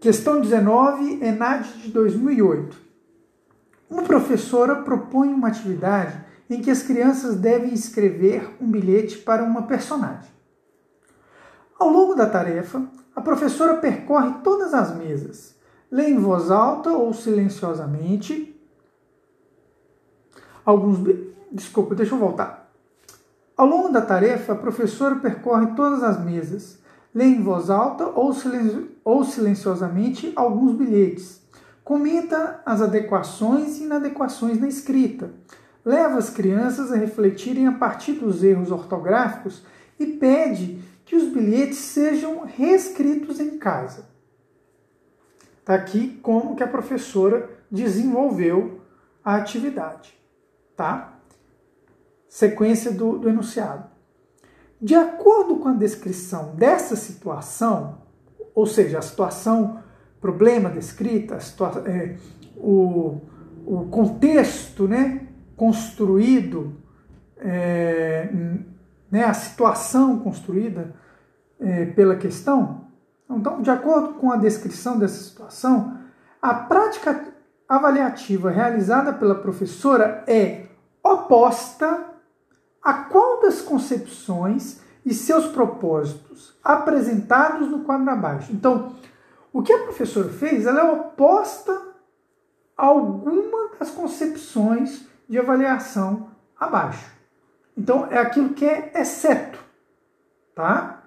Questão 19, ENAD de 2008. Uma professora propõe uma atividade em que as crianças devem escrever um bilhete para uma personagem. Ao longo da tarefa, a professora percorre todas as mesas, lê em voz alta ou silenciosamente alguns. Desculpa, deixa eu voltar. Ao longo da tarefa, a professora percorre todas as mesas, lê em voz alta ou, silencio, ou silenciosamente alguns bilhetes, comenta as adequações e inadequações na escrita, leva as crianças a refletirem a partir dos erros ortográficos e pede que os bilhetes sejam reescritos em casa. Está aqui como que a professora desenvolveu a atividade, tá? Sequência do, do enunciado. De acordo com a descrição dessa situação, ou seja, a situação, problema descrita, a é, o, o contexto né, construído, é, né, a situação construída é, pela questão. Então, de acordo com a descrição dessa situação, a prática avaliativa realizada pela professora é oposta a qual das concepções e seus propósitos apresentados no quadro abaixo. Então, o que a professora fez, ela é oposta a alguma das concepções de avaliação abaixo. Então, é aquilo que é exceto, tá?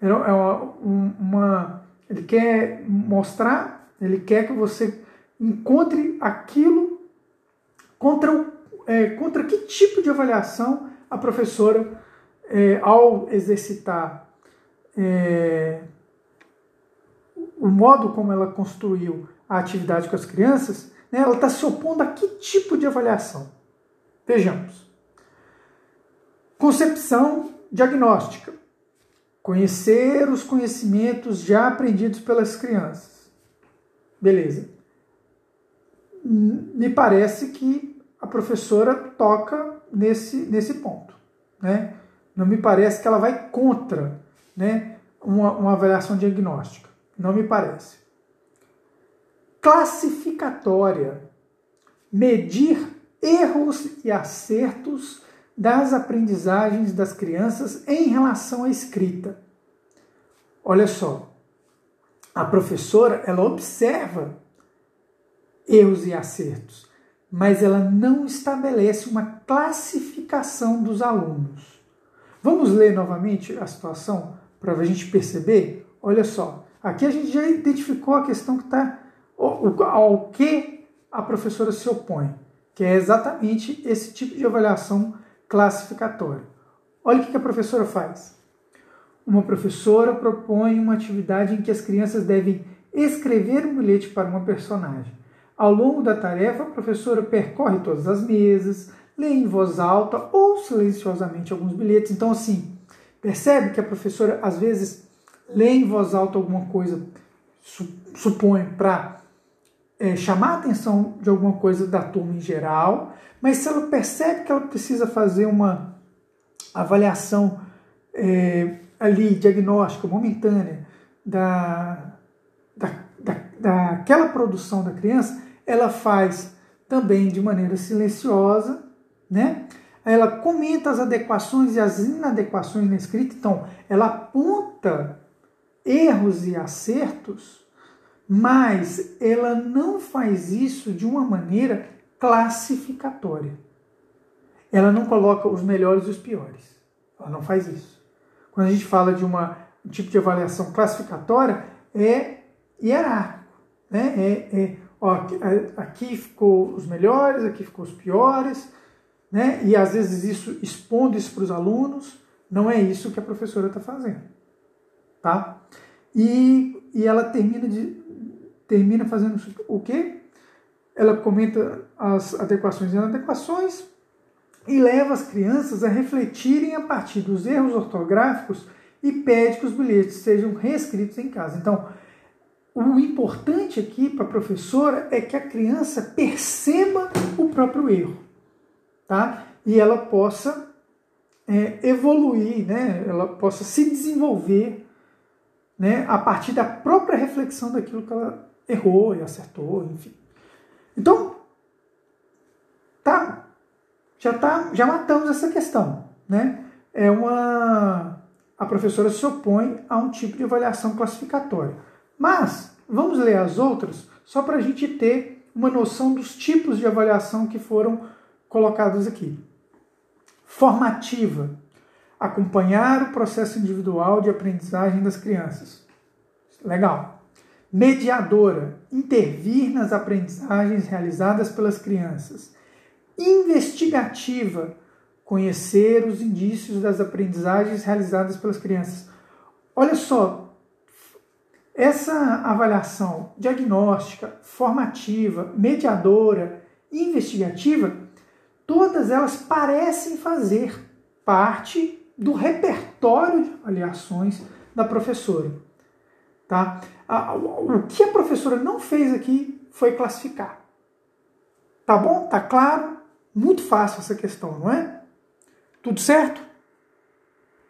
É uma, uma, ele quer mostrar, ele quer que você encontre aquilo contra, é, contra que tipo de avaliação a professora, é, ao exercitar é, o modo como ela construiu a atividade com as crianças, né, ela está se opondo a que tipo de avaliação? Vejamos. Concepção diagnóstica. Conhecer os conhecimentos já aprendidos pelas crianças. Beleza. Me parece que a professora toca nesse, nesse ponto. Né? Não me parece que ela vai contra né, uma, uma avaliação diagnóstica. Não me parece. Classificatória. Medir erros e acertos das aprendizagens das crianças em relação à escrita. Olha só, a professora ela observa erros e acertos, mas ela não estabelece uma classificação dos alunos. Vamos ler novamente a situação para a gente perceber? Olha só, aqui a gente já identificou a questão que está ao que a professora se opõe, que é exatamente esse tipo de avaliação classificatório. Olha o que a professora faz. Uma professora propõe uma atividade em que as crianças devem escrever um bilhete para uma personagem. Ao longo da tarefa, a professora percorre todas as mesas, lê em voz alta ou silenciosamente alguns bilhetes. Então, assim, percebe que a professora às vezes lê em voz alta alguma coisa, supõe, para é, chamar a atenção de alguma coisa da turma em geral, mas se ela percebe que ela precisa fazer uma avaliação é, ali, diagnóstica, momentânea, da, da, da, daquela produção da criança, ela faz também de maneira silenciosa, né? Ela comenta as adequações e as inadequações na escrita, então ela aponta erros e acertos, mas ela não faz isso de uma maneira classificatória. Ela não coloca os melhores e os piores. Ela não faz isso. Quando a gente fala de uma, um tipo de avaliação classificatória, é hierárquico. Né? É, é, ó, aqui, ficou os melhores, aqui ficou os piores, né? e às vezes isso expondo isso para os alunos. Não é isso que a professora está fazendo. Tá? E, e ela termina, de, termina fazendo o quê? ela comenta as adequações e inadequações e leva as crianças a refletirem a partir dos erros ortográficos e pede que os bilhetes sejam reescritos em casa. Então, o importante aqui para a professora é que a criança perceba o próprio erro, tá? E ela possa é, evoluir, né? Ela possa se desenvolver né, a partir da própria reflexão daquilo que ela errou e acertou, enfim. Então, tá, já, tá, já matamos essa questão. Né? É uma, a professora se opõe a um tipo de avaliação classificatória. Mas, vamos ler as outras, só para a gente ter uma noção dos tipos de avaliação que foram colocados aqui. Formativa acompanhar o processo individual de aprendizagem das crianças. Legal. Mediadora, intervir nas aprendizagens realizadas pelas crianças. Investigativa, conhecer os indícios das aprendizagens realizadas pelas crianças. Olha só, essa avaliação diagnóstica, formativa, mediadora, investigativa, todas elas parecem fazer parte do repertório de avaliações da professora. Tá? O que a professora não fez aqui foi classificar. Tá bom? Tá claro? Muito fácil essa questão, não é? Tudo certo?